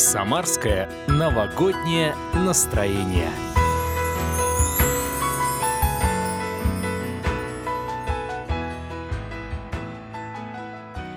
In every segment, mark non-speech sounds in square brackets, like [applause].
Самарское новогоднее настроение.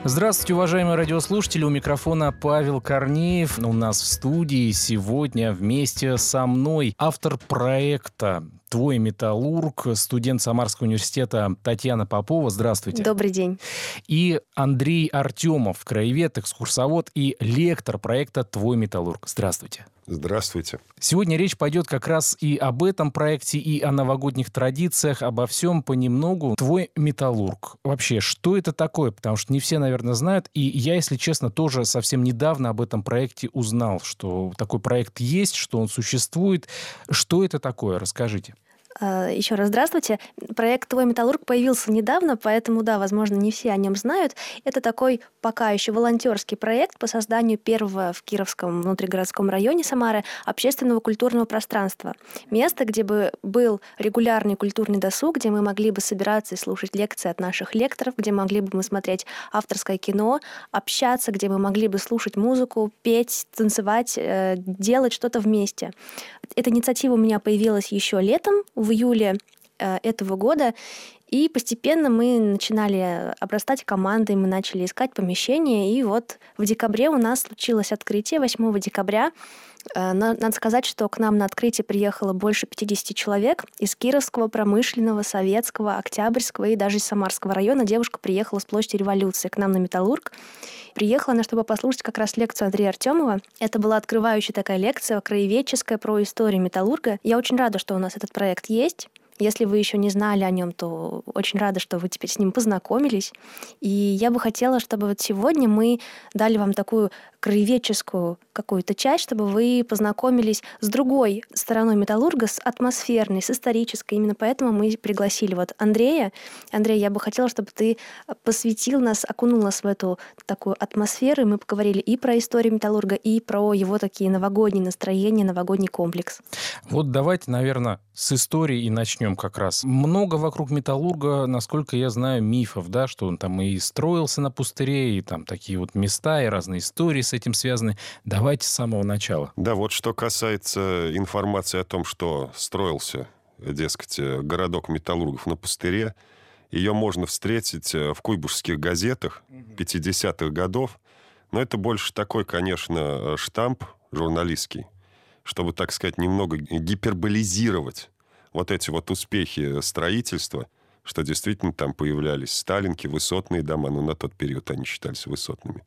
Здравствуйте, уважаемые радиослушатели. У микрофона Павел Корнеев. У нас в студии сегодня вместе со мной автор проекта твой металлург, студент Самарского университета Татьяна Попова. Здравствуйте. Добрый день. И Андрей Артемов, краевед, экскурсовод и лектор проекта «Твой металлург». Здравствуйте. Здравствуйте. Сегодня речь пойдет как раз и об этом проекте, и о новогодних традициях, обо всем понемногу. Твой металлург. Вообще, что это такое? Потому что не все, наверное, знают. И я, если честно, тоже совсем недавно об этом проекте узнал, что такой проект есть, что он существует. Что это такое? Расскажите. А, Еще раз здравствуйте. Проект «Твой металлург» появился недавно, поэтому, да, возможно, не все о нем знают. Это такой пока еще волонтерский проект по созданию первого в Кировском внутригородском районе Самары общественного культурного пространства. Место, где бы был регулярный культурный досуг, где мы могли бы собираться и слушать лекции от наших лекторов, где могли бы мы смотреть авторское кино, общаться, где мы могли бы слушать музыку, петь, танцевать, э, делать что-то вместе. Эта инициатива у меня появилась еще летом, июле э, этого года, и постепенно мы начинали обрастать командой, мы начали искать помещение, и вот в декабре у нас случилось открытие, 8 декабря. Э, надо сказать, что к нам на открытие приехало больше 50 человек из Кировского, Промышленного, Советского, Октябрьского и даже из Самарского района. Девушка приехала с площади Революции к нам на Металлург. Приехала она, чтобы послушать как раз лекцию Андрея Артемова. Это была открывающая такая лекция, краеведческая, про историю Металлурга. Я очень рада, что у нас этот проект есть. Если вы еще не знали о нем, то очень рада, что вы теперь с ним познакомились. И я бы хотела, чтобы вот сегодня мы дали вам такую краеведческую какую-то часть, чтобы вы познакомились с другой стороной металлурга, с атмосферной, с исторической. Именно поэтому мы пригласили вот Андрея. Андрей, я бы хотела, чтобы ты посвятил нас, окунул нас в эту такую атмосферу, и мы поговорили и про историю металлурга, и про его такие новогодние настроения, новогодний комплекс. Вот давайте, наверное, с истории и начнем как раз. Много вокруг металлурга, насколько я знаю, мифов, да, что он там и строился на пустыре, и там такие вот места, и разные истории с этим связаны. Давайте с самого начала. Да, вот что касается информации о том, что строился, дескать, городок металлургов на пустыре, ее можно встретить в куйбышских газетах 50-х годов, но это больше такой, конечно, штамп журналистский, чтобы, так сказать, немного гиперболизировать вот эти вот успехи строительства, что действительно там появлялись сталинки, высотные дома, но на тот период они считались высотными.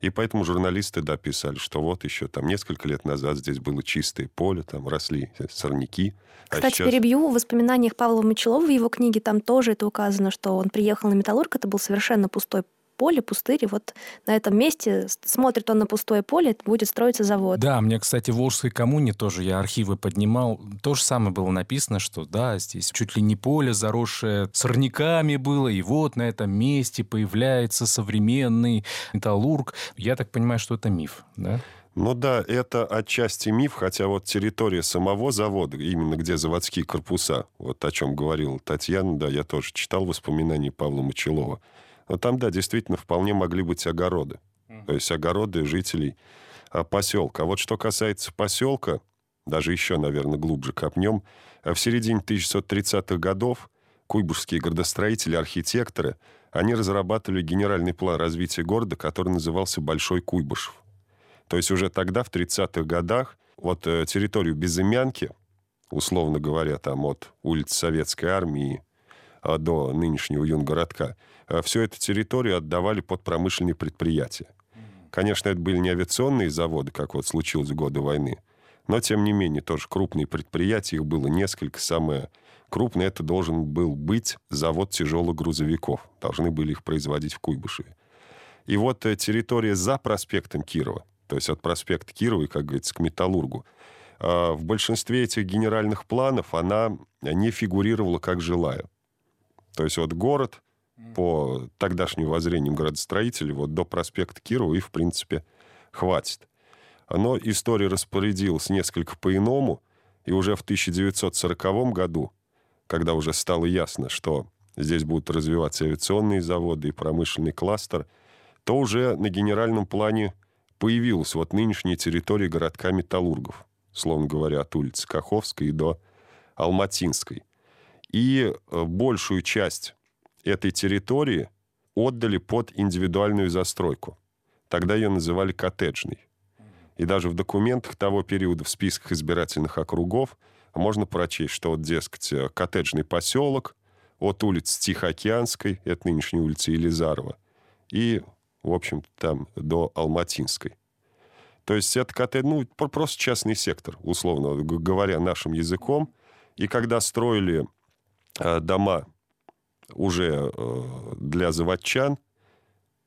И поэтому журналисты, да, писали, что вот еще там несколько лет назад здесь было чистое поле, там росли сорняки. А Кстати, а сейчас... перебью, в воспоминаниях Павла Мочелова в его книге там тоже это указано, что он приехал на Металлург, это был совершенно пустой поле, пустырь, и вот на этом месте смотрит он на пустое поле, будет строиться завод. Да, мне, кстати, в Волжской коммуне тоже я архивы поднимал, то же самое было написано, что да, здесь чуть ли не поле, заросшее сорняками было, и вот на этом месте появляется современный металлург. Я так понимаю, что это миф, да? Ну да, это отчасти миф, хотя вот территория самого завода, именно где заводские корпуса, вот о чем говорила Татьяна, да, я тоже читал воспоминания Павла Мочелова. Но там, да, действительно, вполне могли быть огороды. То есть огороды жителей а, поселка. А вот что касается поселка, даже еще, наверное, глубже копнем, а в середине 1930-х годов куйбышские градостроители, архитекторы, они разрабатывали генеральный план развития города, который назывался Большой Куйбышев. То есть уже тогда, в 30-х годах, вот э, территорию Безымянки, условно говоря, там от улицы Советской Армии до нынешнего юнгородка, а, всю эту территорию отдавали под промышленные предприятия. Конечно, это были не авиационные заводы, как вот случилось в годы войны, но, тем не менее, тоже крупные предприятия, их было несколько. Самое крупное это должен был быть завод тяжелых грузовиков. Должны были их производить в Куйбышеве. И вот э, территория за проспектом Кирова, то есть от проспекта Кирова, как говорится, к Металлургу, а, в большинстве этих генеральных планов она не фигурировала как жилая. То есть вот город по тогдашним воззрениям градостроителей вот до проспекта Кирова и, в принципе, хватит. Но история распорядилась несколько по-иному, и уже в 1940 году, когда уже стало ясно, что здесь будут развиваться авиационные заводы и промышленный кластер, то уже на генеральном плане появилась вот нынешняя территория городка Металлургов, словно говоря, от улицы Каховской до Алматинской. И э, большую часть этой территории отдали под индивидуальную застройку. Тогда ее называли коттеджной. И даже в документах того периода в списках избирательных округов можно прочесть, что вот, дескать, э, коттеджный поселок от улицы Тихоокеанской, это нынешняя улица Елизарова, и, в общем там до Алматинской. То есть это коттедж, ну, просто частный сектор, условно говоря, нашим языком. И когда строили дома уже э, для заводчан,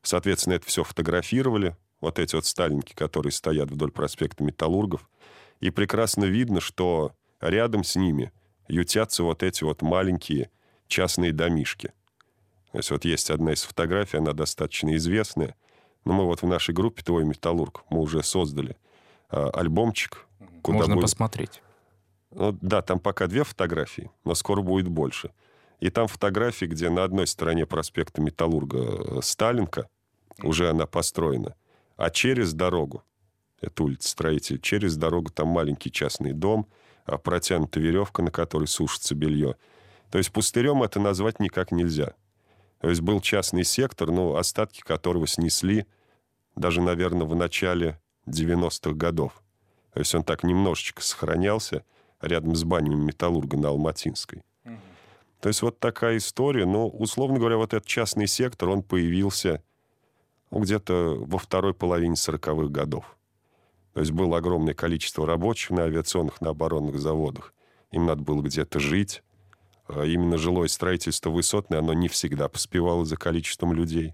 соответственно, это все фотографировали, вот эти вот сталинки, которые стоят вдоль проспекта Металлургов, и прекрасно видно, что рядом с ними ютятся вот эти вот маленькие частные домишки. То есть вот есть одна из фотографий, она достаточно известная, но мы вот в нашей группе «Твой металлург» мы уже создали э, альбомчик. Куда Можно будет... посмотреть. Ну, да, там пока две фотографии, но скоро будет больше. И там фотографии, где на одной стороне проспекта Металлурга э, Сталинка, уже она построена, а через дорогу, это улица Строитель, через дорогу там маленький частный дом, а протянута веревка, на которой сушится белье. То есть пустырем это назвать никак нельзя. То есть был частный сектор, но остатки которого снесли даже, наверное, в начале 90-х годов. То есть он так немножечко сохранялся рядом с банями Металлурга на Алматинской. Угу. То есть вот такая история. Но, условно говоря, вот этот частный сектор, он появился ну, где-то во второй половине 40-х годов. То есть было огромное количество рабочих на авиационных, на оборонных заводах. Им надо было где-то жить. А именно жилое строительство высотное, оно не всегда поспевало за количеством людей.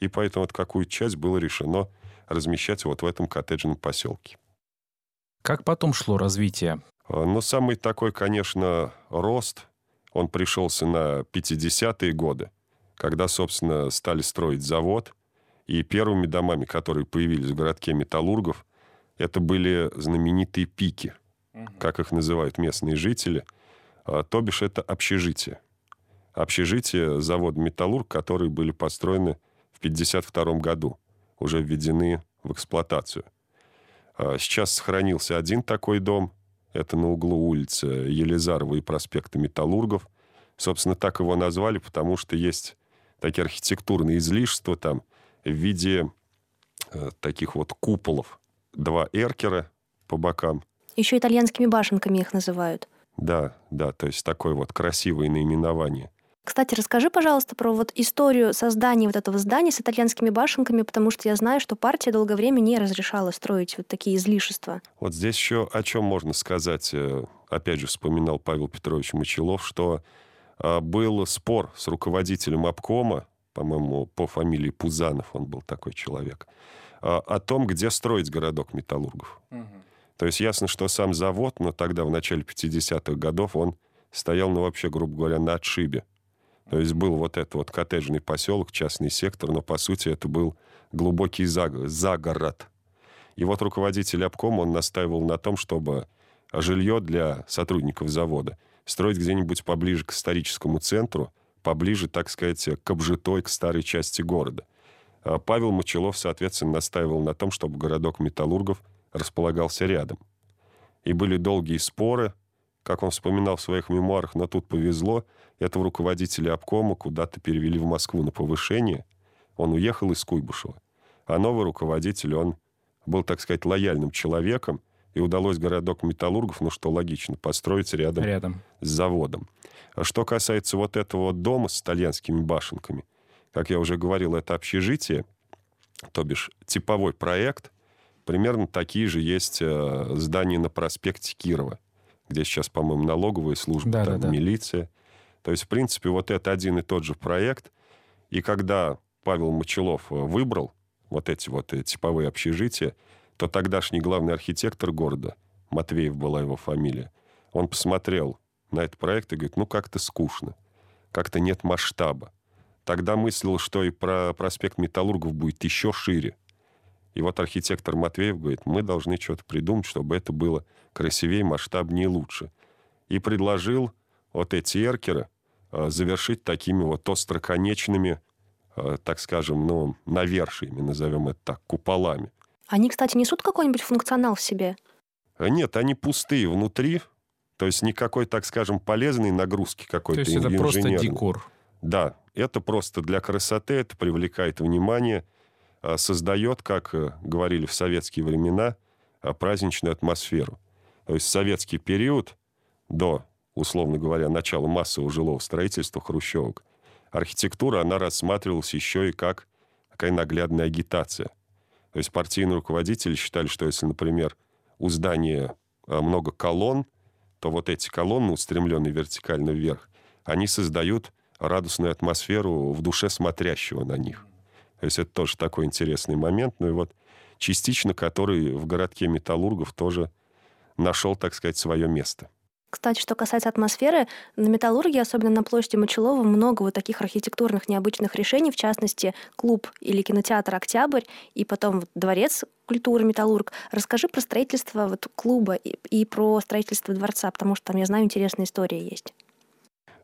И поэтому вот какую часть было решено размещать вот в этом коттеджном поселке. Как потом шло развитие? А, ну, самый такой, конечно, рост, он пришелся на 50-е годы, когда, собственно, стали строить завод – и первыми домами, которые появились в городке Металлургов, это были знаменитые пики, как их называют местные жители. А, то бишь это общежитие. Общежитие завода «Металлург», которые были построены в 1952 году, уже введены в эксплуатацию. А, сейчас сохранился один такой дом. Это на углу улицы Елизарова и проспекта Металлургов. Собственно, так его назвали, потому что есть такие архитектурные излишества там – в виде э, таких вот куполов. Два эркера по бокам. Еще итальянскими башенками их называют. Да, да, то есть такое вот красивое наименование. Кстати, расскажи, пожалуйста, про вот историю создания вот этого здания с итальянскими башенками, потому что я знаю, что партия долгое время не разрешала строить вот такие излишества. Вот здесь еще о чем можно сказать. Э, опять же, вспоминал Павел Петрович Мочелов, что а, был спор с руководителем обкома по-моему, по фамилии Пузанов он был такой человек, а, о том, где строить городок металлургов. Угу. То есть ясно, что сам завод, но тогда, в начале 50-х годов, он стоял, ну, вообще, грубо говоря, на отшибе. То есть был вот этот вот коттеджный поселок, частный сектор, но, по сути, это был глубокий загород. И вот руководитель обкома, он настаивал на том, чтобы жилье для сотрудников завода строить где-нибудь поближе к историческому центру – поближе, так сказать, к обжитой, к старой части города. А Павел Мочелов, соответственно, настаивал на том, чтобы городок металлургов располагался рядом. И были долгие споры, как он вспоминал в своих мемуарах, но тут повезло, этого руководителя обкома куда-то перевели в Москву на повышение. Он уехал из Куйбышева. А новый руководитель, он был, так сказать, лояльным человеком, и удалось городок металлургов, ну что логично, построить рядом, рядом. с заводом. А что касается вот этого дома с итальянскими башенками, как я уже говорил, это общежитие, то бишь типовой проект, примерно такие же есть э, здания на проспекте Кирова, где сейчас, по-моему, налоговая служба, да, там да, да. милиция. То есть, в принципе, вот это один и тот же проект. И когда Павел Мочелов э, выбрал вот эти вот э, типовые общежития, то тогдашний главный архитектор города, Матвеев была его фамилия, он посмотрел на этот проект и говорит, ну как-то скучно, как-то нет масштаба. Тогда мыслил, что и про проспект Металлургов будет еще шире. И вот архитектор Матвеев говорит, мы должны что-то придумать, чтобы это было красивее, масштабнее и лучше. И предложил вот эти эркеры э, завершить такими вот остроконечными, э, так скажем, ну, навершиями, назовем это так, куполами. Они, кстати, несут какой-нибудь функционал в себе? А нет, они пустые внутри, то есть никакой, так скажем, полезной нагрузки какой-то То есть это просто декор? Да, это просто для красоты, это привлекает внимание, а, создает, как э, говорили в советские времена, а, праздничную атмосферу. То есть советский период до, условно говоря, начала массового жилого строительства хрущевок, архитектура, она рассматривалась еще и как такая наглядная агитация. То есть партийные руководители считали, что если, например, у здания много колонн, то вот эти колонны, устремленные вертикально вверх, они создают радостную атмосферу в душе смотрящего на них. То есть это тоже такой интересный момент. Ну и вот частично который в городке металлургов тоже нашел, так сказать, свое место. Кстати, что касается атмосферы, на Металлурге, особенно на площади Мочелова, много вот таких архитектурных необычных решений, в частности, клуб или кинотеатр «Октябрь», и потом вот дворец культуры «Металлург». Расскажи про строительство вот клуба и, и про строительство дворца, потому что там, я знаю, интересная история есть.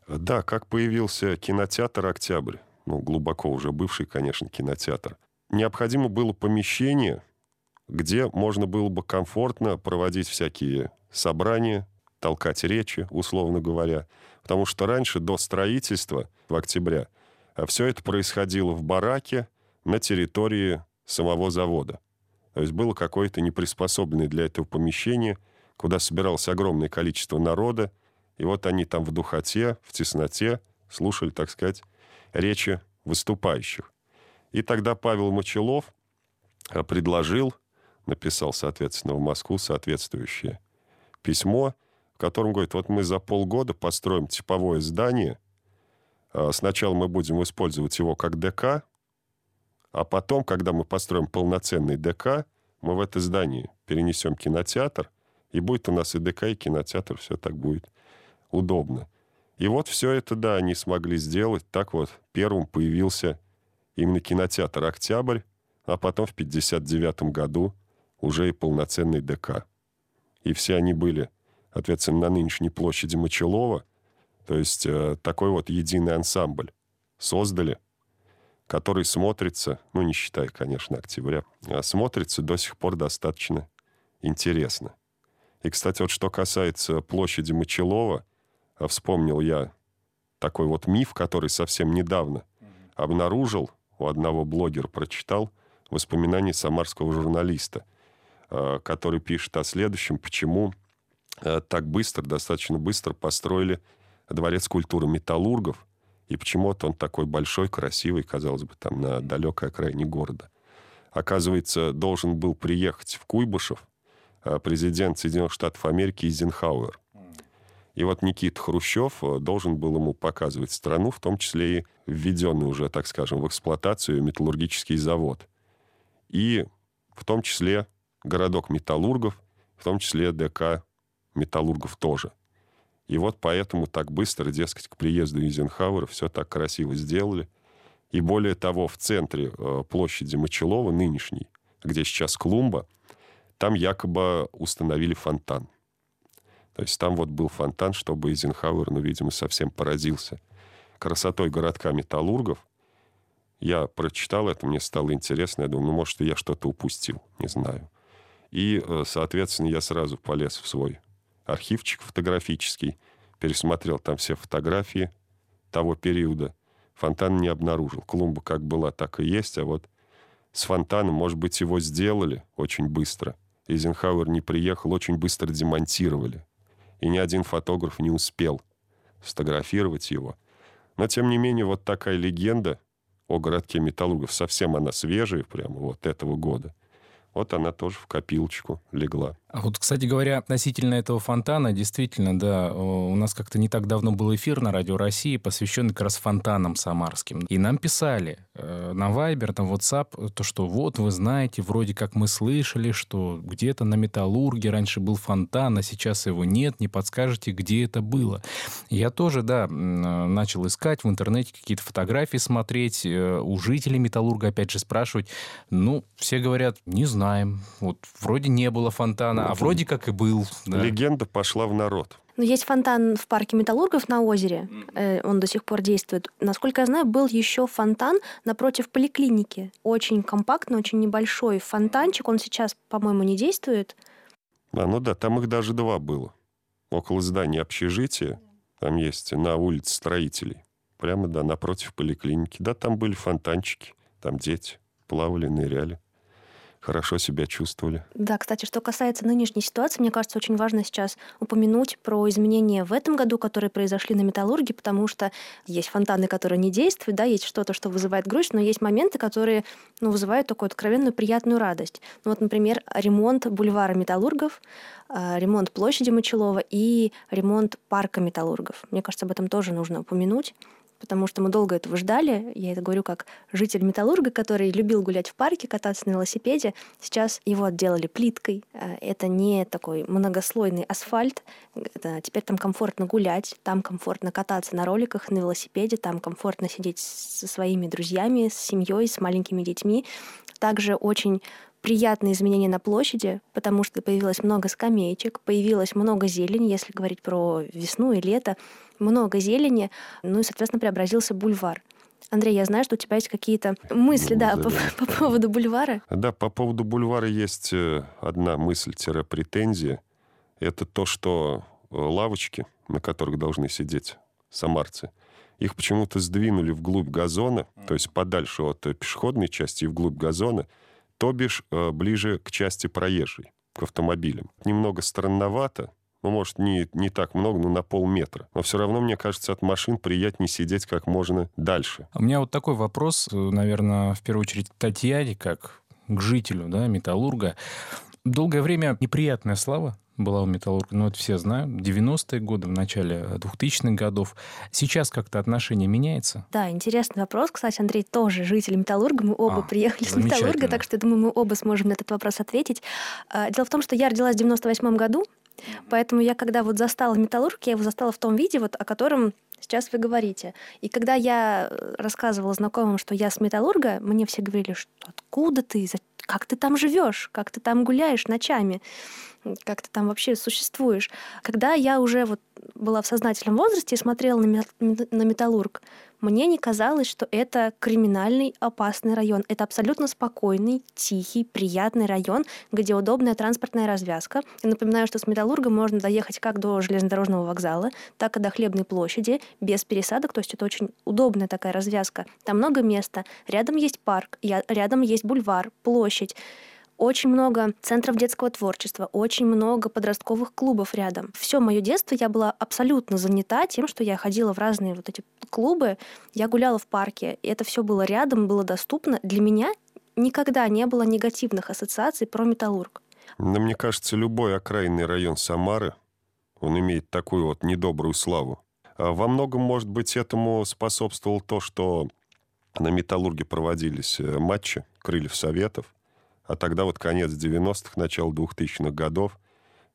Да, как появился кинотеатр «Октябрь», ну, глубоко уже бывший, конечно, кинотеатр, необходимо было помещение, где можно было бы комфортно проводить всякие собрания, толкать речи, условно говоря. Потому что раньше, до строительства в октябре, а все это происходило в бараке на территории самого завода. То есть было какое-то неприспособленное для этого помещение, куда собиралось огромное количество народа, и вот они там в духоте, в тесноте слушали, так сказать, речи выступающих. И тогда Павел Мочелов э, предложил, написал, соответственно, в Москву соответствующее письмо, в котором говорит, вот мы за полгода построим типовое здание, а сначала мы будем использовать его как ДК, а потом, когда мы построим полноценный ДК, мы в это здание перенесем кинотеатр, и будет у нас и ДК, и кинотеатр, все так будет удобно. И вот все это, да, они смогли сделать. Так вот, первым появился именно кинотеатр «Октябрь», а потом в 1959 году уже и полноценный ДК. И все они были, соответственно, на нынешней площади Мочелова, то есть э, такой вот единый ансамбль создали, который смотрится, ну, не считая, конечно, октября, а смотрится до сих пор достаточно интересно. И, кстати, вот что касается площади Мочелова, вспомнил я такой вот миф, который совсем недавно обнаружил, у одного блогера прочитал воспоминания самарского журналиста, а, который пишет о следующем, почему а, так быстро, достаточно быстро построили дворец культуры металлургов, и почему-то он такой большой, красивый, казалось бы, там на далекой окраине города. Оказывается, должен был приехать в Куйбышев президент Соединенных Штатов Америки Эйзенхауэр. И вот Никит Хрущев э, должен был ему показывать страну, в том числе и введенный уже, так скажем, в эксплуатацию металлургический завод. И в том числе городок металлургов, в том числе ДК металлургов тоже. И вот поэтому так быстро, дескать, к приезду Эйзенхауэра все так красиво сделали. И более того, в центре э, площади Мочелова, нынешней, где сейчас клумба, там якобы установили фонтан. То есть там вот был фонтан, чтобы Эйзенхауэр, ну, видимо, совсем поразился красотой городка металлургов. Я прочитал это, мне стало интересно. Я думаю, ну, может, я что-то упустил, не знаю. И, э, соответственно, я сразу полез в свой архивчик фотографический, пересмотрел там все фотографии того периода. Фонтан не обнаружил. Клумба как была, так и есть, а вот с фонтаном, может быть, его сделали очень быстро. Эйзенхауэр не приехал, очень быстро демонтировали и ни один фотограф не успел сфотографировать его. Но, тем не менее, вот такая легенда о городке металлургов, совсем она свежая, прямо вот этого года, вот она тоже в копилочку легла. А вот, кстати говоря, относительно этого фонтана, действительно, да, у нас как-то не так давно был эфир на Радио России, посвященный как раз фонтанам самарским. И нам писали э, на Вайбер, на WhatsApp, то, что вот, вы знаете, вроде как мы слышали, что где-то на Металлурге раньше был фонтан, а сейчас его нет, не подскажете, где это было. Я тоже, да, начал искать в интернете какие-то фотографии смотреть, э, у жителей Металлурга, опять же, спрашивать. Ну, все говорят, не знаем, вот вроде не было фонтана, а вроде как и был. Да. Легенда пошла в народ. Но есть фонтан в парке Металлургов на озере. Mm-hmm. Он до сих пор действует. Насколько я знаю, был еще фонтан напротив поликлиники. Очень компактный, очень небольшой фонтанчик. Он сейчас, по-моему, не действует. А, ну да, там их даже два было. Около здания общежития. Там есть на улице строителей. Прямо, да, напротив поликлиники. Да, там были фонтанчики. Там дети плавали, ныряли хорошо себя чувствовали. Да, кстати, что касается нынешней ситуации, мне кажется, очень важно сейчас упомянуть про изменения в этом году, которые произошли на металлурге, потому что есть фонтаны, которые не действуют, да, есть что-то, что вызывает грусть, но есть моменты, которые ну, вызывают такую откровенную приятную радость. Ну, вот, например, ремонт бульвара металлургов, а, ремонт площади Мочелова и ремонт парка металлургов. Мне кажется, об этом тоже нужно упомянуть потому что мы долго этого ждали. Я это говорю как житель Металлурга, который любил гулять в парке, кататься на велосипеде. Сейчас его отделали плиткой. Э, это не такой многослойный асфальт. Это, теперь там комфортно гулять, там комфортно кататься на роликах, на велосипеде, там комфортно сидеть со своими друзьями, с семьей, с маленькими детьми. Также очень приятные изменения на площади, потому что появилось много скамеечек, появилось много зелени, если говорить про весну и лето, много зелени, ну и, соответственно, преобразился бульвар. Андрей, я знаю, что у тебя есть какие-то мысли, да, по, по поводу бульвара. Да, по поводу бульвара есть э, одна мысль-претензия. Это то, что э, лавочки, на которых должны сидеть самарцы, их почему-то сдвинули вглубь газона, то есть подальше от э, пешеходной части и вглубь газона, то бишь ближе к части проезжей, к автомобилям. Немного странновато, ну, может, не, не так много, но на полметра. Но все равно, мне кажется, от машин приятнее сидеть как можно дальше. У меня вот такой вопрос, э, наверное, в первую очередь Татьяне, как к жителю, да, металлурга. Долгое время неприятная слава была у металлурга, ну, это все знают, 90-е годы, в начале 2000-х годов. Сейчас как-то отношение меняется? Да, интересный вопрос. Кстати, Андрей тоже житель металлурга, мы оба а, приехали с металлурга, так что, я думаю, мы оба сможем на этот вопрос ответить. А, дело в том, что я родилась в 98 году, Поэтому я, когда вот застала металлург, я его застала в том виде, вот, о котором сейчас вы говорите. И когда я э, рассказывала знакомым, что я с металлурга, мне все говорили, что откуда ты, как ты там живешь, как ты там гуляешь ночами, как ты там вообще существуешь. Когда я уже вот была в сознательном возрасте и смотрела на, металлург, мне не казалось, что это криминальный, опасный район. Это абсолютно спокойный, тихий, приятный район, где удобная транспортная развязка. Я напоминаю, что с Металлурга можно доехать как до железнодорожного вокзала, так и до Хлебной площади, без пересадок, то есть это очень удобная такая развязка. Там много места. Рядом есть парк, рядом есть бульвар, площадь очень много центров детского творчества, очень много подростковых клубов рядом. Все мое детство я была абсолютно занята тем, что я ходила в разные вот эти клубы, я гуляла в парке, и это все было рядом, было доступно. Для меня никогда не было негативных ассоциаций про металлург. Но мне кажется, любой окраинный район Самары, он имеет такую вот недобрую славу. А во многом, может быть, этому способствовало то, что на «Металлурге» проводились э, матчи «Крыльев Советов», а тогда вот конец 90-х, начало 2000-х годов,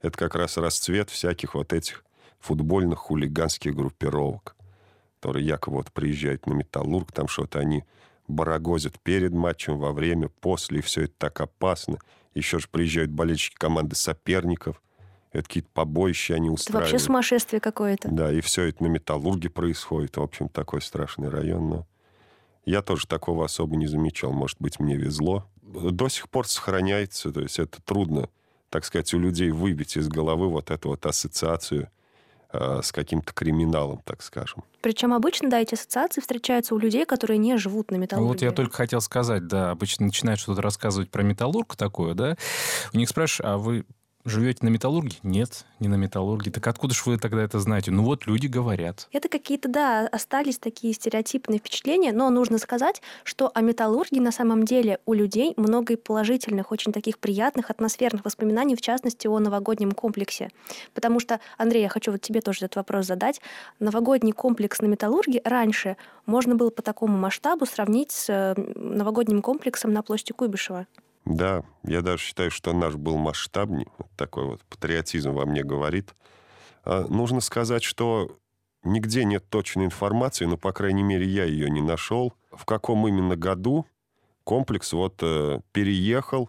это как раз расцвет всяких вот этих футбольных хулиганских группировок, которые якобы вот приезжают на «Металлург», там что-то они барагозят перед матчем, во время, после, и все это так опасно. Еще же приезжают болельщики команды соперников, это какие-то побоища они устраивают. Это вообще сумасшествие какое-то. Да, и все это на «Металлурге» происходит. В общем, такой страшный район, но я тоже такого особо не замечал. Может быть, мне везло до сих пор сохраняется. То есть это трудно, так сказать, у людей выбить из головы вот эту вот ассоциацию э, с каким-то криминалом, так скажем. Причем обычно, да, эти ассоциации встречаются у людей, которые не живут на металлурге. Вот я только хотел сказать, да, обычно начинают что-то рассказывать про металлург такое, да, у них спрашиваешь, а вы Живете на металлурге? Нет, не на металлурге. Так откуда же вы тогда это знаете? Ну вот люди говорят. Это какие-то, да, остались такие стереотипные впечатления, но нужно сказать, что о металлургии на самом деле у людей много и положительных, очень таких приятных, атмосферных воспоминаний, в частности, о новогоднем комплексе. Потому что, Андрей, я хочу вот тебе тоже этот вопрос задать. Новогодний комплекс на металлурге раньше можно было по такому масштабу сравнить с э, новогодним комплексом на площади Куйбышева. Да, я даже считаю, что наш был масштабнее. Такой вот патриотизм во мне говорит. А нужно сказать, что нигде нет точной информации, но, по крайней мере, я ее не нашел, в каком именно году комплекс вот э, переехал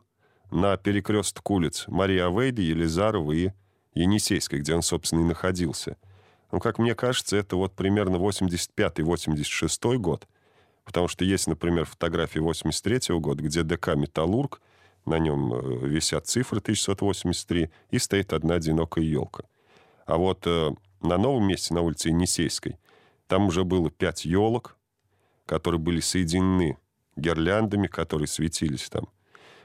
на перекресток улиц Мария Авейда, Елизарова и Енисейской, где он, собственно, и находился. Ну, как мне кажется, это вот примерно 85-86 год, потому что есть, например, фотографии 83 -го года, где ДК «Металлург», на нем э, висят цифры 1683, и стоит одна одинокая елка. А вот э, на новом месте, на улице Енисейской, там уже было пять елок, которые были соединены гирляндами, которые светились там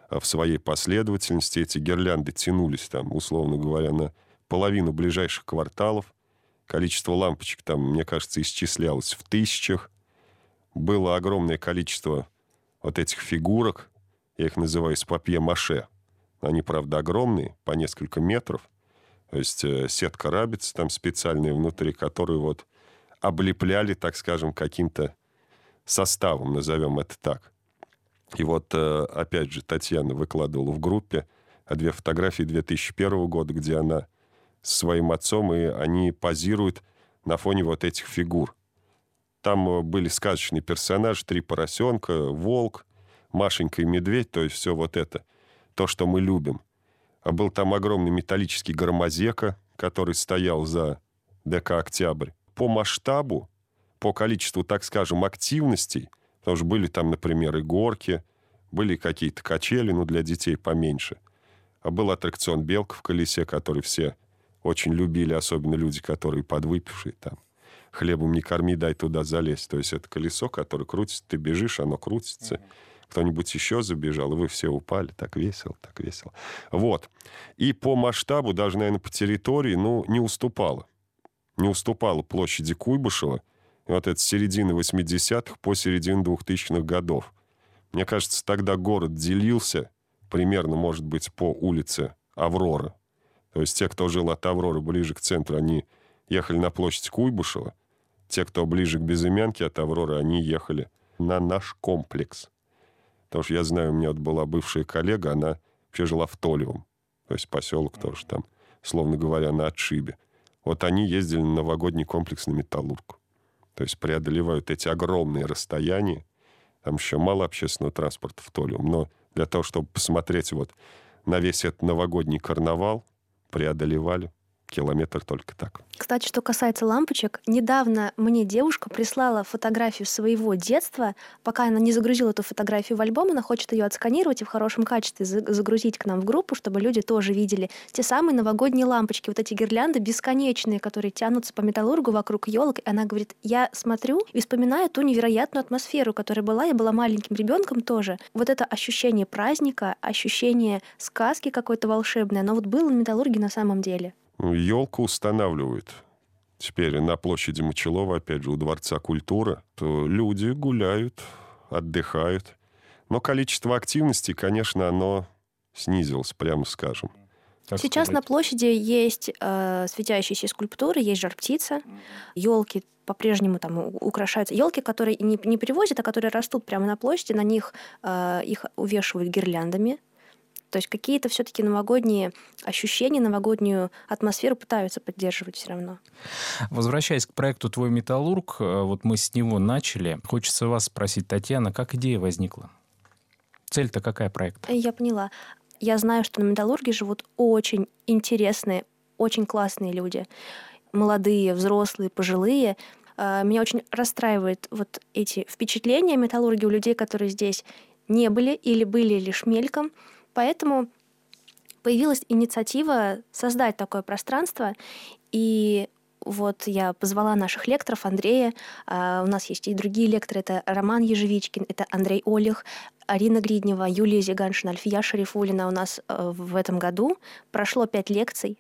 а в своей последовательности. Эти гирлянды тянулись там, условно говоря, на половину ближайших кварталов. Количество лампочек там, мне кажется, исчислялось в тысячах. Было огромное количество вот этих фигурок, я их называю с папье-маше. Они, правда, огромные, по несколько метров. То есть э, сетка рабиц там специальная внутри, которую вот облепляли, так скажем, каким-то составом, назовем это так. И вот, э, опять же, Татьяна выкладывала в группе две фотографии 2001 года, где она с своим отцом, и они позируют на фоне вот этих фигур. Там э, были сказочные персонажи, три поросенка, волк, Машенька и медведь, то есть все вот это, то, что мы любим. А был там огромный металлический громозека, который стоял за ДК «Октябрь». По масштабу, по количеству, так скажем, активностей, потому что были там, например, и горки, были какие-то качели, ну, для детей поменьше. А был аттракцион «Белка в колесе», который все очень любили, особенно люди, которые подвыпившие там. Хлебом не корми, дай туда залезть. То есть это колесо, которое крутится, ты бежишь, оно крутится. Mm-hmm кто-нибудь еще забежал, и вы все упали. Так весело, так весело. Вот. И по масштабу, даже, наверное, по территории, ну, не уступала. Не уступала площади Куйбышева. Вот это с середины 80-х по середину 2000-х годов. Мне кажется, тогда город делился примерно, может быть, по улице Аврора. То есть те, кто жил от Авроры ближе к центру, они ехали на площадь Куйбышева. Те, кто ближе к Безымянке от Авроры, они ехали на наш комплекс. Потому что я знаю, у меня вот была бывшая коллега, она вообще жила в Толевом. То есть поселок тоже там, словно говоря, на отшибе. Вот они ездили на новогодний комплекс на Металлургу. То есть преодолевают эти огромные расстояния. Там еще мало общественного транспорта в Толевом. Но для того, чтобы посмотреть вот на весь этот новогодний карнавал, преодолевали километр только так. Кстати, что касается лампочек, недавно мне девушка прислала фотографию своего детства. Пока она не загрузила эту фотографию в альбом, она хочет ее отсканировать и в хорошем качестве загрузить к нам в группу, чтобы люди тоже видели те самые новогодние лампочки, вот эти гирлянды бесконечные, которые тянутся по металлургу вокруг елок. И она говорит, я смотрю и вспоминаю ту невероятную атмосферу, которая была. Я была маленьким ребенком тоже. Вот это ощущение праздника, ощущение сказки какой-то волшебной, оно вот было на металлурге на самом деле. Елку устанавливают теперь на площади Мочелова, опять же, у Дворца культуры, то люди гуляют, отдыхают. Но количество активности, конечно, оно снизилось, прямо скажем. Так Сейчас сказать. на площади есть э, светящиеся скульптуры, есть жар-птица, елки по-прежнему там украшаются. Елки, которые не, не перевозят, а которые растут прямо на площади, на них э, их увешивают гирляндами, то есть какие-то все-таки новогодние ощущения, новогоднюю атмосферу пытаются поддерживать все равно. Возвращаясь к проекту «Твой металлург», э, вот мы с него начали. Хочется вас спросить, Татьяна, как идея возникла? Цель-то какая проекта? Я поняла. Я знаю, что на металлурге живут очень интересные, очень классные люди. Молодые, взрослые, пожилые. Э, меня очень расстраивают вот эти впечатления металлурги у людей, которые здесь не были или были лишь мельком. Поэтому появилась инициатива создать такое пространство, и вот я позвала наших лекторов, Андрея, а, у нас есть и другие лекторы, это Роман Ежевичкин, это Андрей Олег, Арина Гриднева, Юлия Зиганшина, Альфия Шарифулина у нас э, в этом году. Прошло пять лекций.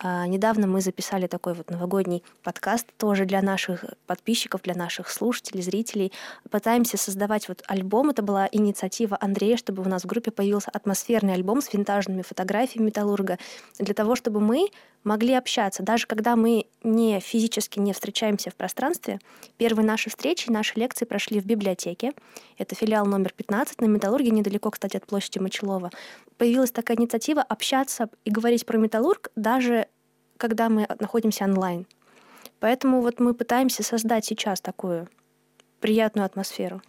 А, недавно мы записали такой вот новогодний подкаст тоже для наших подписчиков, для наших слушателей, зрителей. Пытаемся создавать вот альбом. Это была инициатива Андрея, чтобы у нас в группе появился атмосферный альбом с винтажными фотографиями Металлурга, для того, чтобы мы могли общаться. Даже когда мы не физически не встречаемся в пространстве, первые наши встречи, наши лекции прошли в библиотеке. Это филиал номер 15 на Металлурге, недалеко, кстати, от площади Мочелова. Появилась такая инициатива общаться и говорить про Металлург даже когда мы находимся онлайн. Поэтому вот мы пытаемся создать сейчас такую приятную атмосферу.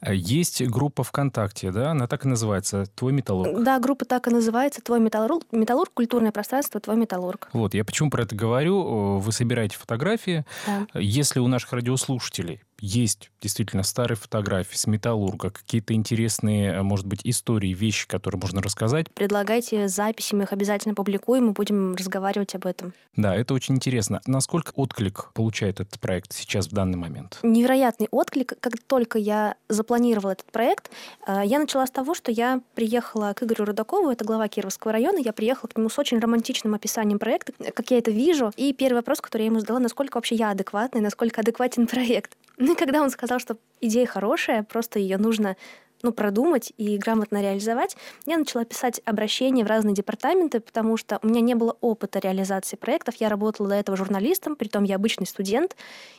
А есть группа ВКонтакте, да? Она так и называется «Твой металлург». Да, группа так и называется «Твой металлург». Металлург, культурное пространство «Твой металлург». Вот, я почему про это говорю? Вы собираете фотографии. Да. Если у наших радиослушателей есть действительно старые фотографии с металлурга, какие-то интересные, может быть, истории, вещи, которые можно рассказать. Предлагайте записи, мы их обязательно публикуем, и будем разговаривать об этом. Да, это очень интересно. Насколько отклик получает этот проект сейчас в данный момент? Невероятный отклик. Как только я запланировала этот проект, э, я начала с того, что я приехала к Игорю Рудакову, это глава Кировского района, я приехала к нему с очень романтичным описанием проекта, как я это вижу. И первый вопрос, который я ему задала, насколько вообще я адекватный, насколько адекватен [laughs] проект. Ну и когда он сказал, что идея хорошая, просто ее нужно ну, продумать и грамотно реализовать, я начала писать обращения в разные департаменты, потому что у меня не было опыта реализации проектов. Я работала до этого журналистом, притом я обычный студент,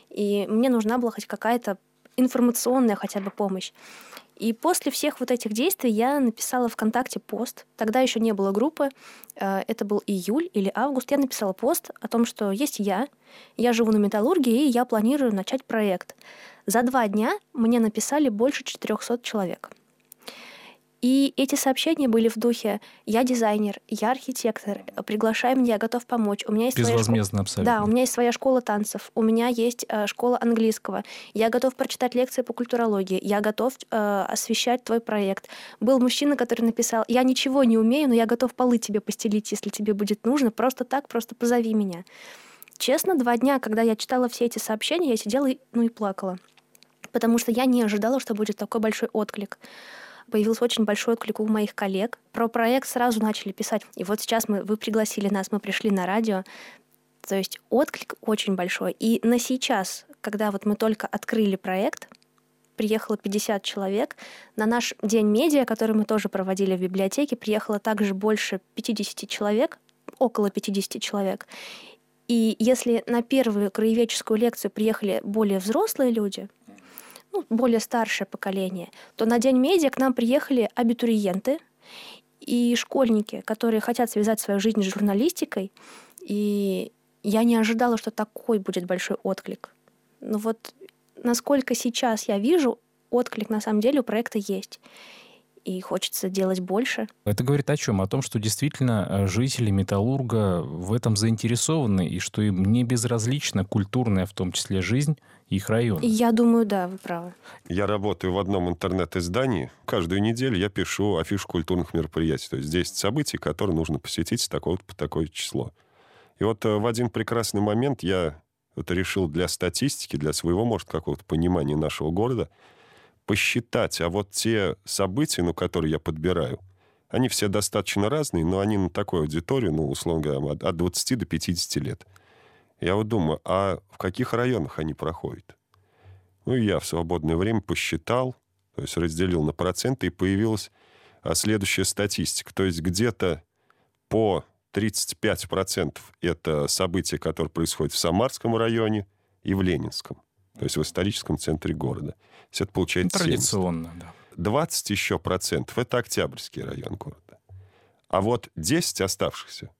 и мне нужна была хоть какая-то информационная хотя бы помощь. И после всех вот этих действий я написала ВКонтакте пост. Тогда еще не было группы. Э, это был июль или август. Я написала пост о том, что есть я, я живу на металлургии, и я планирую начать проект. За два дня мне написали больше 400 человек. И эти сообщения были в духе «Я дизайнер, я архитектор, приглашай меня, я готов помочь». У меня есть Безвозмездно своя школа... Да, у меня есть своя школа танцев, у меня есть э, школа английского, я готов прочитать лекции по культурологии, я готов э, освещать твой проект. Был мужчина, который написал «Я ничего не умею, но я готов полы тебе постелить, если тебе будет нужно, просто так, просто позови меня». Честно, два дня, когда я читала все эти сообщения, я сидела и, ну, и плакала. Потому что я не ожидала, что будет такой большой отклик появился очень большой отклик у моих коллег. Про проект сразу начали писать. И вот сейчас мы, вы пригласили нас, мы пришли на радио. То есть отклик очень большой. И на сейчас, когда вот мы только открыли проект, приехало 50 человек. На наш день медиа, который мы тоже проводили в библиотеке, приехало также больше 50 человек, около 50 человек. И если на первую краеведческую лекцию приехали более взрослые люди, ну, более старшее поколение, то на День медиа к нам приехали абитуриенты и школьники, которые хотят связать свою жизнь с журналистикой. И я не ожидала, что такой будет большой отклик. Но вот насколько сейчас я вижу, отклик на самом деле у проекта есть и хочется делать больше. Это говорит о чем? О том, что действительно э, жители Металлурга в этом заинтересованы, и что им не безразлична культурная, в том числе, жизнь их района. Я думаю, да, вы правы. Я работаю в одном интернет-издании. Каждую неделю я пишу афишу культурных мероприятий. То есть 10 событий, которые нужно посетить с такого по такое число. И вот э, в один прекрасный момент я это решил для статистики, для своего, может, какого-то понимания нашего города – посчитать, а вот те события, ну, которые я подбираю, они все достаточно разные, но они на такую аудиторию, ну, условно говоря, от, от 20 до 50 лет. Я вот думаю, а в каких районах они проходят? Ну, я в свободное время посчитал, то есть разделил на проценты, и появилась а, следующая статистика. То есть где-то по 35% это события, которые происходят в Самарском районе и в Ленинском то есть в историческом центре города. То есть это получается Традиционно, 70. да. 20 еще процентов – это Октябрьский район города. А вот 10 оставшихся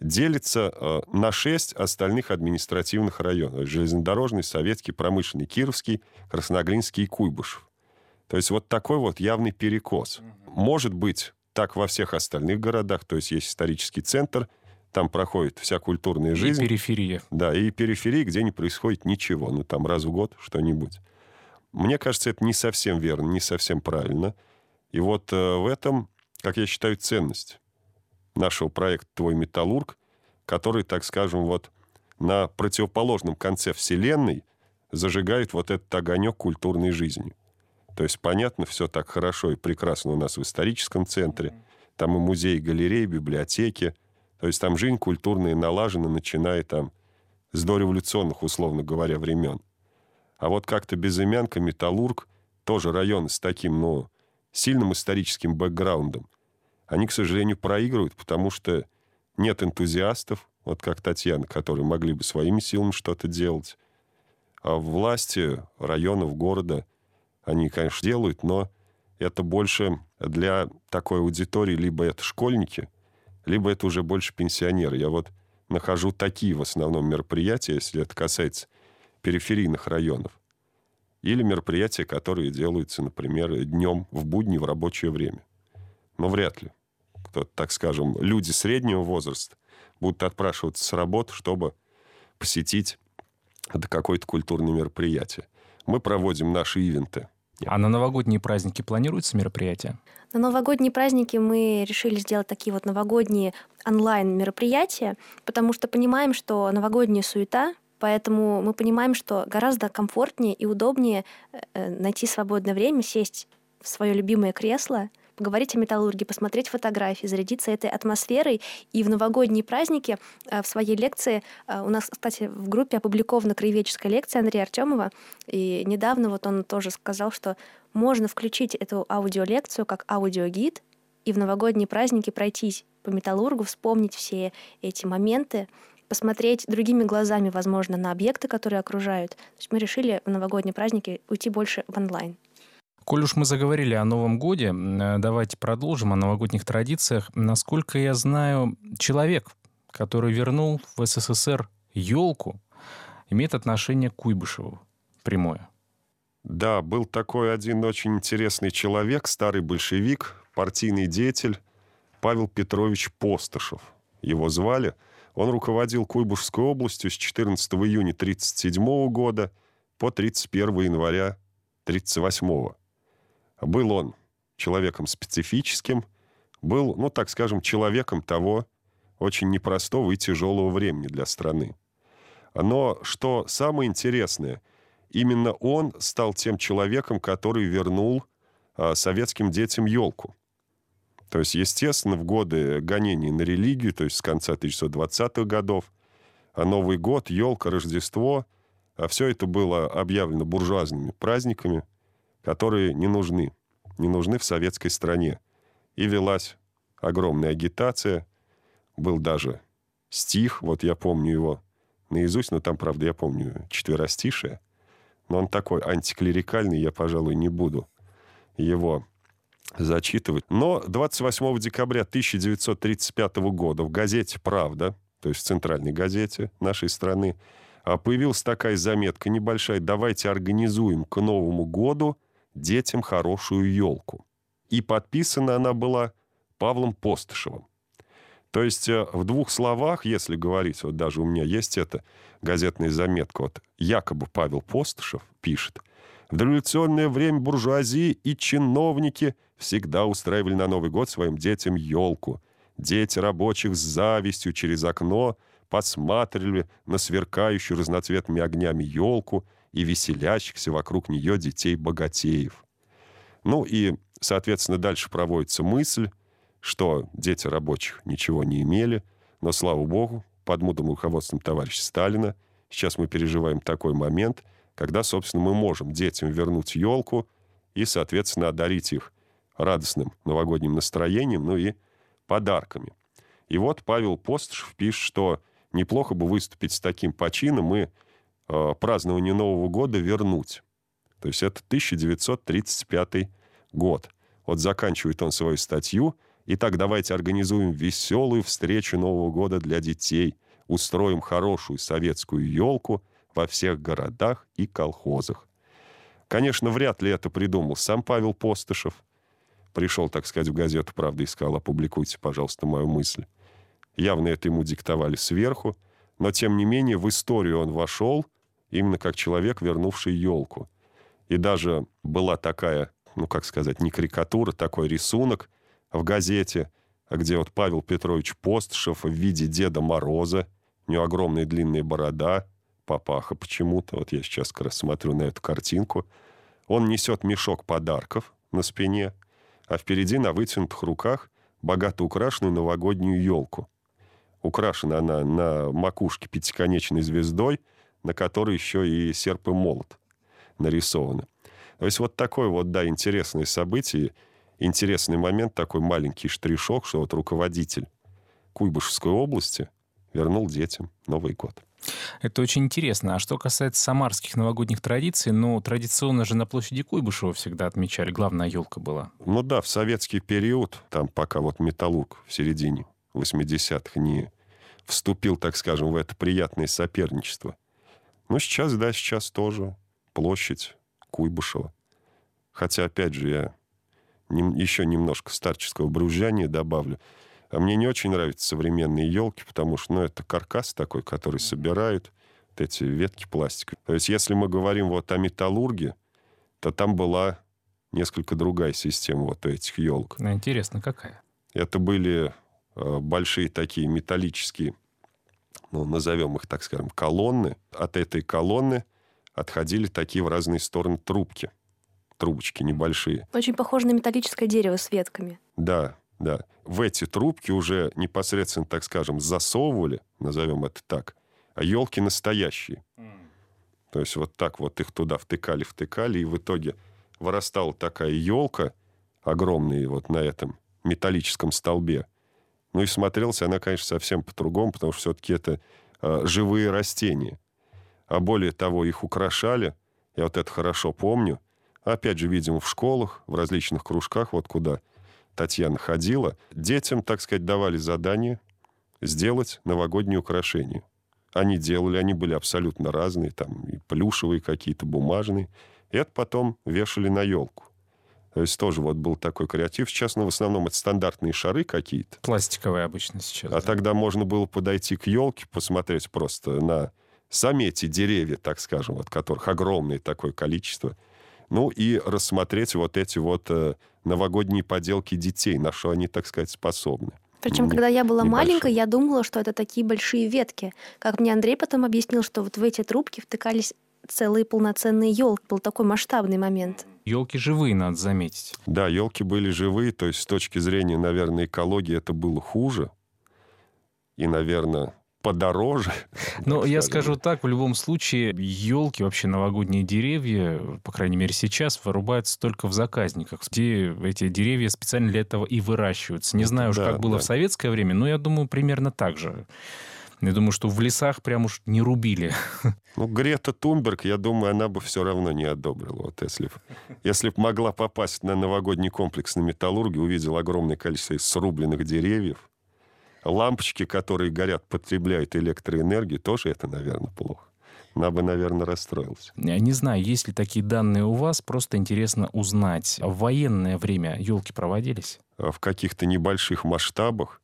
делится э, на 6 остальных административных районов. Железнодорожный, Советский, Промышленный, Кировский, Красногринский и Куйбышев. То есть вот такой вот явный перекос. Может быть так во всех остальных городах, то есть есть исторический центр – там проходит вся культурная жизнь. И периферия. Да, и периферия, где не происходит ничего. Ну, там раз в год что-нибудь. Мне кажется, это не совсем верно, не совсем правильно. И вот э, в этом, как я считаю, ценность нашего проекта «Твой металлург», который, так скажем, вот на противоположном конце Вселенной зажигает вот этот огонек культурной жизни. То есть, понятно, все так хорошо и прекрасно у нас в историческом центре. Там и музеи, галереи, библиотеки – то есть там жизнь культурная налажена, начиная там с дореволюционных, условно говоря, времен. А вот как-то Безымянка, Металлург, тоже район с таким, ну, сильным историческим бэкграундом, они, к сожалению, проигрывают, потому что нет энтузиастов, вот как Татьяна, которые могли бы своими силами что-то делать. А власти районов, города, они, конечно, делают, но это больше для такой аудитории, либо это школьники, либо это уже больше пенсионеры. Я вот нахожу такие в основном мероприятия, если это касается периферийных районов. или мероприятия, которые делаются, например, днем в будни в рабочее время. Но вряд ли. Кто, так скажем, люди среднего возраста будут отпрашиваться с работы, чтобы посетить это какое-то культурное мероприятие. Мы проводим наши ивенты. А на новогодние праздники планируются мероприятия? На новогодние праздники мы решили сделать такие вот новогодние онлайн-мероприятия, потому что понимаем, что новогодняя суета, поэтому мы понимаем, что гораздо комфортнее и удобнее э, найти свободное время, сесть в свое любимое кресло – поговорить о металлургии, посмотреть фотографии, зарядиться этой атмосферой. И в новогодние праздники э, в своей лекции, э, у нас, кстати, в группе опубликована краеведческая лекция Андрея Артемова, и недавно вот он тоже сказал, что можно включить эту аудиолекцию как аудиогид и в новогодние праздники пройтись по металлургу, вспомнить все эти моменты, посмотреть другими глазами, возможно, на объекты, которые окружают. То есть мы решили в новогодние праздники уйти больше в онлайн. Коль уж мы заговорили о Новом Годе, э, давайте продолжим о новогодних традициях. Насколько я знаю, человек, который вернул в СССР елку, имеет отношение к Куйбышеву прямое. Да, был такой один очень интересный человек, старый большевик, партийный деятель Павел Петрович Постышев. Его звали. Он руководил Куйбышевской областью с 14 июня 1937 года по 31 января 1938 года. Был он человеком специфическим, был, ну, так скажем, человеком того очень непростого и тяжелого времени для страны. Но что самое интересное, именно он стал тем человеком, который вернул а, советским детям елку. То есть, естественно, в годы гонений на религию, то есть с конца 1920-х годов, а Новый год, елка, Рождество, а все это было объявлено буржуазными праздниками – которые не нужны, не нужны в советской стране. И велась огромная агитация, был даже стих, вот я помню его наизусть, но там, правда, я помню четверостишее, но он такой антиклерикальный, я, пожалуй, не буду его зачитывать. Но 28 декабря 1935 года в газете «Правда», то есть в центральной газете нашей страны, а, появилась такая заметка небольшая «Давайте организуем к Новому году детям хорошую елку. И подписана она была Павлом Постышевым. То есть э, в двух словах, если говорить, вот даже у меня есть эта газетная заметка, вот якобы Павел Постышев пишет, в дореволюционное время буржуазии и чиновники всегда устраивали на Новый год своим детям елку. Дети рабочих с завистью через окно посматривали на сверкающую разноцветными огнями елку и веселящихся вокруг нее детей-богатеев. Ну и, соответственно, дальше проводится мысль, что дети рабочих ничего не имели, но, слава богу, под мудрым руководством товарища Сталина сейчас мы переживаем такой момент, когда, собственно, мы можем детям вернуть елку и, соответственно, одарить их радостным новогодним настроением, ну и подарками. И вот Павел Постышев пишет, что неплохо бы выступить с таким почином и э, празднование Нового года вернуть. То есть это 1935 год. Вот заканчивает он свою статью. Итак, давайте организуем веселую встречу Нового года для детей. Устроим хорошую советскую елку во всех городах и колхозах. Конечно, вряд ли это придумал сам Павел Постышев. Пришел, так сказать, в газету «Правда» и сказал, опубликуйте, пожалуйста, мою мысль. Явно это ему диктовали сверху, но, тем не менее, в историю он вошел именно как человек, вернувший елку. И даже была такая, ну, как сказать, не карикатура, такой рисунок в газете, где вот Павел Петрович Постышев в виде Деда Мороза, у него огромная длинная борода, папаха почему-то, вот я сейчас как раз смотрю на эту картинку, он несет мешок подарков на спине, а впереди на вытянутых руках богато украшенную новогоднюю елку. Украшена она на макушке пятиконечной звездой – на которой еще и серп и молот нарисованы. То есть вот такое вот, да, интересное событие, интересный момент, такой маленький штришок, что вот руководитель Куйбышевской области вернул детям Новый год. Это очень интересно. А что касается самарских новогодних традиций, ну, традиционно же на площади Куйбышева всегда отмечали, главная елка была. Ну да, в советский период, там пока вот металлург в середине 80-х не вступил, так скажем, в это приятное соперничество ну, сейчас, да, сейчас тоже площадь Куйбышева. Хотя, опять же, я нем, еще немножко старческого брюзжания добавлю. А мне не очень нравятся современные елки, потому что, ну, это каркас такой, который собирают, вот эти ветки пластика. То есть, если мы говорим вот о металлурге, то там была несколько другая система вот этих елок. Ну, интересно, какая? Это были э, большие такие металлические, ну, назовем их, так скажем, колонны. От этой колонны отходили такие в разные стороны трубки. Трубочки небольшие. Очень похоже на металлическое дерево с ветками. Да, да. В эти трубки уже непосредственно, так скажем, засовывали, назовем это так, а елки настоящие. То есть вот так вот их туда втыкали, втыкали, и в итоге вырастала такая елка огромная вот на этом металлическом столбе. Ну и смотрелась она, конечно, совсем по-другому, потому что все-таки это э, живые растения. А более того, их украшали, я вот это хорошо помню, опять же, видимо, в школах, в различных кружках, вот куда Татьяна ходила, детям, так сказать, давали задание сделать новогодние украшения. Они делали, они были абсолютно разные, там и плюшевые какие-то, бумажные. И это потом вешали на елку. То есть тоже вот был такой креатив. Сейчас, ну, в основном это стандартные шары какие-то. Пластиковые обычно сейчас. А да. тогда можно было подойти к елке, посмотреть просто на сами эти деревья, так скажем, вот которых огромное такое количество. Ну и рассмотреть вот эти вот э, новогодние поделки детей, на что они, так сказать, способны. Причем, Не- когда я была небольшой. маленькой, я думала, что это такие большие ветки. Как мне Андрей потом объяснил, что вот в эти трубки втыкались целые полноценные елки. Был такой масштабный момент. Елки живые, надо заметить. Да, елки были живые, то есть с точки зрения, наверное, экологии это было хуже. И, наверное, подороже. [laughs] Но я скажу так, в любом случае, елки, вообще новогодние деревья, по крайней мере сейчас, вырубаются только в заказниках, где эти деревья специально для этого и выращиваются. Не знаю уж, Да, как было да. в советское время, но я думаю, примерно так же. Я думаю, что в лесах прям уж не рубили. [laughs] Ну, Грета Тунберг, я думаю, она бы все равно не одобрила. Вот если б, если б могла попасть на новогодний комплекс на Металлурге, увидела огромное количество срубленных деревьев, лампочки, которые горят, потребляют электроэнергию, тоже это, наверное, плохо. Она бы, наверное, расстроилась. Я не знаю, есть ли такие данные у вас, просто интересно узнать. В военное время елки проводились? А в каких-то небольших масштабах,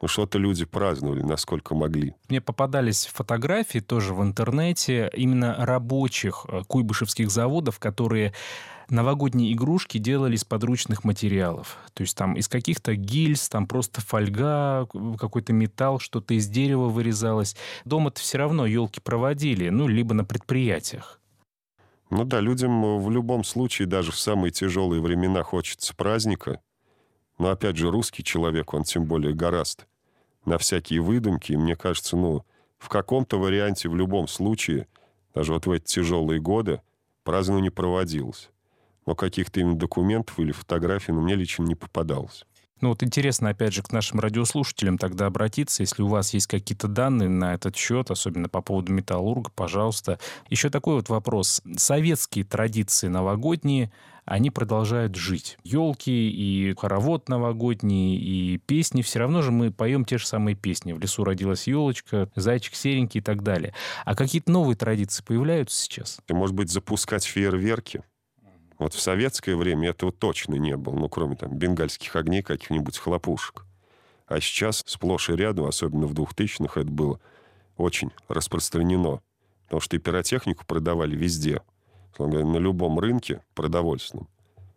ну, что-то люди праздновали, насколько могли. Мне попадались фотографии тоже в интернете именно рабочих э, куйбышевских заводов, которые новогодние игрушки делали из подручных материалов. То есть там из каких-то гильз, там просто фольга, какой-то металл, что-то из дерева вырезалось. Дома-то все равно елки проводили, ну, либо на предприятиях. Ну да, людям э, в любом случае, даже в самые тяжелые времена хочется праздника. Но опять же, русский человек, он тем более гораст на всякие выдумки. И мне кажется, ну, в каком-то варианте в любом случае, даже вот в эти тяжелые годы, празднование проводилось. Но каких-то именно документов или фотографий, ну, мне лично не попадалось. Ну вот интересно, опять же, к нашим радиослушателям тогда обратиться, если у вас есть какие-то данные на этот счет, особенно по поводу металлурга, пожалуйста. Еще такой вот вопрос. Советские традиции новогодние, они продолжают жить. Елки и хоровод новогодний, и песни. Все равно же мы поем те же самые песни. В лесу родилась елочка, зайчик серенький и так далее. А какие-то новые традиции появляются сейчас? И, может быть, запускать фейерверки. Вот в советское время этого точно не было, ну, кроме там бенгальских огней, каких-нибудь хлопушек. А сейчас сплошь и рядом, особенно в 2000-х, это было очень распространено. Потому что и пиротехнику продавали везде. Говоря, На любом рынке продовольственном.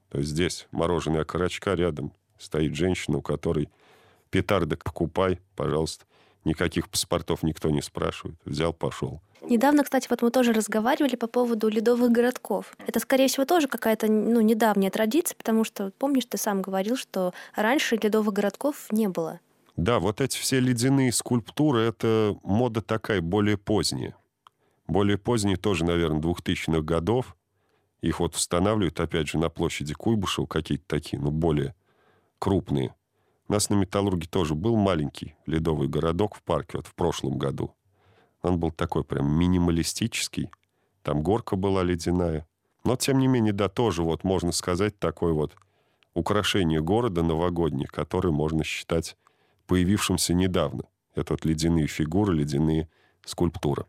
То есть здесь мороженое окорочка, рядом стоит женщина, у которой петарды покупай, пожалуйста. Никаких паспортов никто не спрашивает. Взял, пошел. Недавно, кстати, вот мы тоже разговаривали по поводу ледовых городков. Это, скорее всего, тоже какая-то ну, недавняя традиция, потому что, помнишь, ты сам говорил, что раньше ледовых городков не было. Да, вот эти все ледяные скульптуры, это мода такая более поздняя. Более поздние тоже, наверное, 2000-х годов. Их вот устанавливают, опять же, на площади Куйбышева какие-то такие, ну, более крупные. У нас на Металлурге тоже был маленький ледовый городок в парке вот в прошлом году. Он был такой прям минималистический. Там горка была ледяная. Но, тем не менее, да, тоже вот можно сказать такое вот украшение города новогоднее, которое можно считать появившимся недавно. Это вот ледяные фигуры, ледяные скульптуры.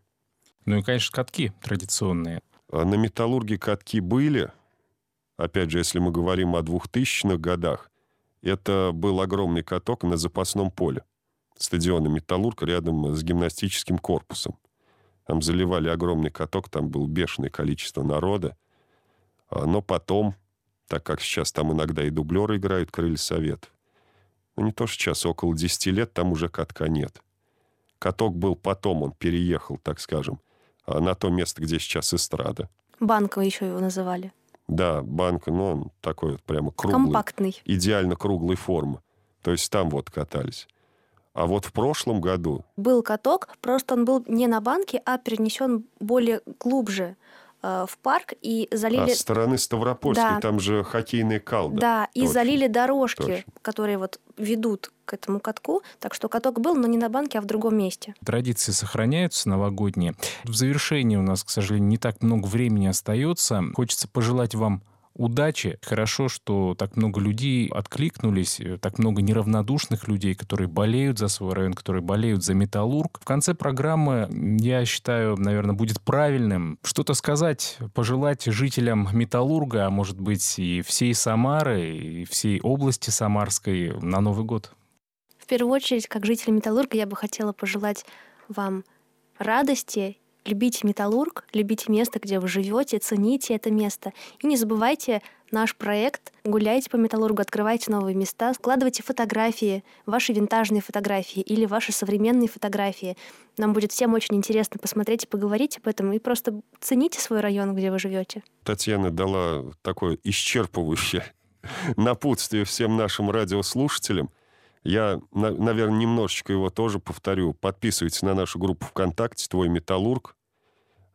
Ну и, конечно, катки традиционные. А на металлурге катки были. Опять же, если мы говорим о 2000-х годах, это был огромный каток на запасном поле. Стадиона «Металлург» рядом с гимнастическим корпусом. Там заливали огромный каток, там было бешеное количество народа. А, но потом, так как сейчас там иногда и дублеры играют, крылья советов, ну не то что сейчас, около 10 лет там уже катка нет. Каток был потом, он переехал, так скажем, на то место, где сейчас эстрада. Банковый еще его называли. Да, банк, ну, он такой вот прямо круглый. Компактный. Идеально круглой формы. То есть там вот катались. А вот в прошлом году... Был каток, просто он был не на банке, а перенесен более глубже в парк и залили... А, с стороны Ставропольской, да. там же хоккейный кал. Да, и залили дорожки, Точно. которые вот ведут к этому катку. Так что каток был, но не на банке, а в другом месте. Традиции сохраняются новогодние. В завершении у нас, к сожалению, не так много времени остается. Хочется пожелать вам удачи. Хорошо, что так много людей откликнулись, э, так много неравнодушных людей, которые болеют за свой район, которые болеют за Металлург. В конце программы, я считаю, наверное, будет правильным что-то сказать, пожелать жителям Металлурга, а может быть и всей Самары, и всей области Самарской на Новый год. В первую очередь, как житель Металлурга, я бы хотела пожелать вам радости Любите Металлург, любите место, где вы живете, цените это место. И не забывайте наш проект. Гуляйте по Металлургу, открывайте новые места, складывайте фотографии, ваши винтажные фотографии или ваши современные фотографии. Нам будет всем очень интересно посмотреть и поговорить об этом. И просто цените свой район, где вы живете. Татьяна дала такое исчерпывающее [laughs] напутствие всем нашим радиослушателям. Я, наверное, немножечко его тоже повторю. Подписывайтесь на нашу группу ВКонтакте «Твой Металлург».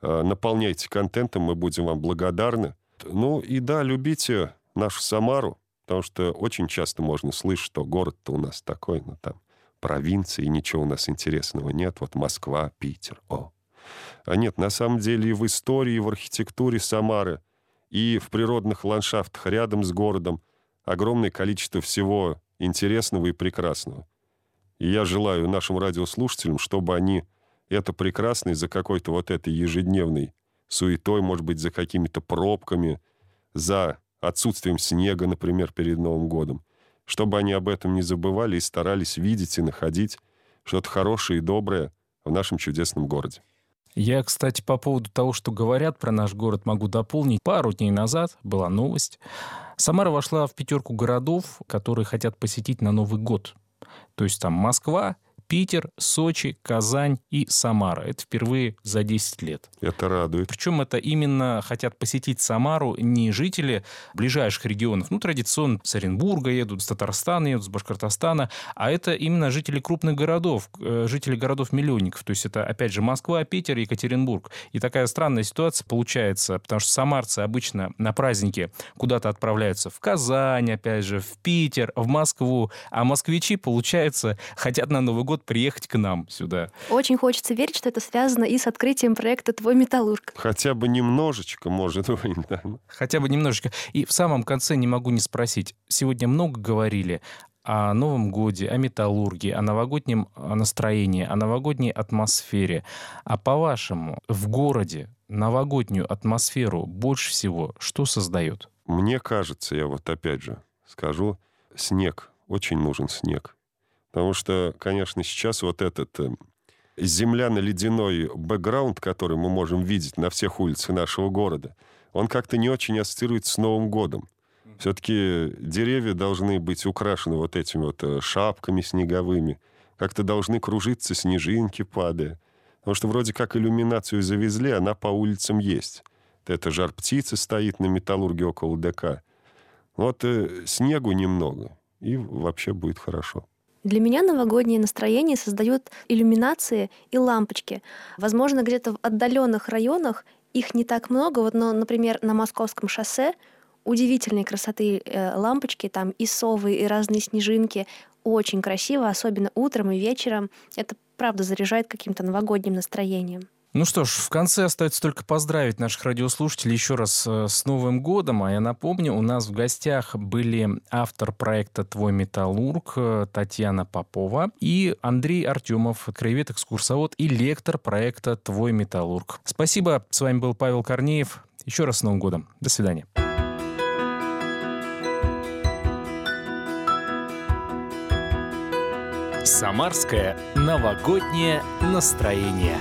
Э, наполняйте контентом, мы будем вам благодарны. Ну и да, любите нашу Самару, потому что очень часто можно слышать, что город-то у нас такой, ну там провинции, ничего у нас интересного нет. Вот Москва, Питер, о. А нет, на самом деле и в истории, и в архитектуре Самары, и в природных ландшафтах рядом с городом огромное количество всего интересного и прекрасного. И я желаю нашим радиослушателям, чтобы они это прекрасно из-за какой-то вот этой ежедневной суетой, может быть, за какими-то пробками, за отсутствием снега, например, перед Новым годом. Чтобы они об этом не забывали и старались видеть и находить что-то хорошее и доброе в нашем чудесном городе. Я, кстати, по поводу того, что говорят про наш город, могу дополнить. Пару дней назад была новость. Самара вошла в пятерку городов, которые хотят посетить на Новый год. То есть там Москва, Питер, Сочи, Казань и Самара. Это впервые за 10 лет. Это радует. Причем это именно хотят посетить Самару не жители ближайших регионов. Ну, традиционно с Оренбурга едут, с Татарстана едут, с Башкортостана. А это именно жители крупных городов, э, жители городов-миллионников. То есть это, опять же, Москва, Питер, Екатеринбург. И такая странная ситуация получается, потому что самарцы обычно на праздники куда-то отправляются в Казань, опять же, в Питер, в Москву. А москвичи, получается, хотят на Новый год приехать к нам сюда. Очень хочется верить, что это связано и с открытием проекта «Твой металлург». Хотя бы немножечко, может [laughs] быть. Да. Хотя бы немножечко. И в самом конце не могу не спросить. Сегодня много говорили о Новом Годе, о металлургии, о новогоднем настроении, о новогодней атмосфере. А по-вашему, в городе новогоднюю атмосферу больше всего что создает? Мне кажется, я вот опять же скажу, снег. Очень нужен снег. Потому что, конечно, сейчас вот этот э, земляно-ледяной бэкграунд, который мы можем видеть на всех улицах нашего города, он как-то не очень ассоциируется с Новым годом. Все-таки деревья должны быть украшены вот этими вот э, шапками снеговыми, как-то должны кружиться снежинки, падая. Потому что вроде как иллюминацию завезли, она по улицам есть. Это жар птицы стоит на металлурге около ДК. Вот э, снегу немного, и вообще будет хорошо. Для меня новогоднее настроение создают иллюминации и лампочки. Возможно, где-то в отдаленных районах их не так много, вот, но, например, на Московском шоссе удивительной красоты э, лампочки, там и совы, и разные снежинки. Очень красиво, особенно утром и вечером. Это правда заряжает каким-то новогодним настроением. Ну что ж, в конце остается только поздравить наших радиослушателей еще раз э, с Новым годом. А я напомню, у нас в гостях были автор проекта «Твой металлург» э, Татьяна Попова и Андрей Артемов, краевед-экскурсовод и лектор проекта «Твой металлург». Спасибо. С вами был Павел Корнеев. Еще раз с Новым годом. До свидания. Самарское новогоднее настроение.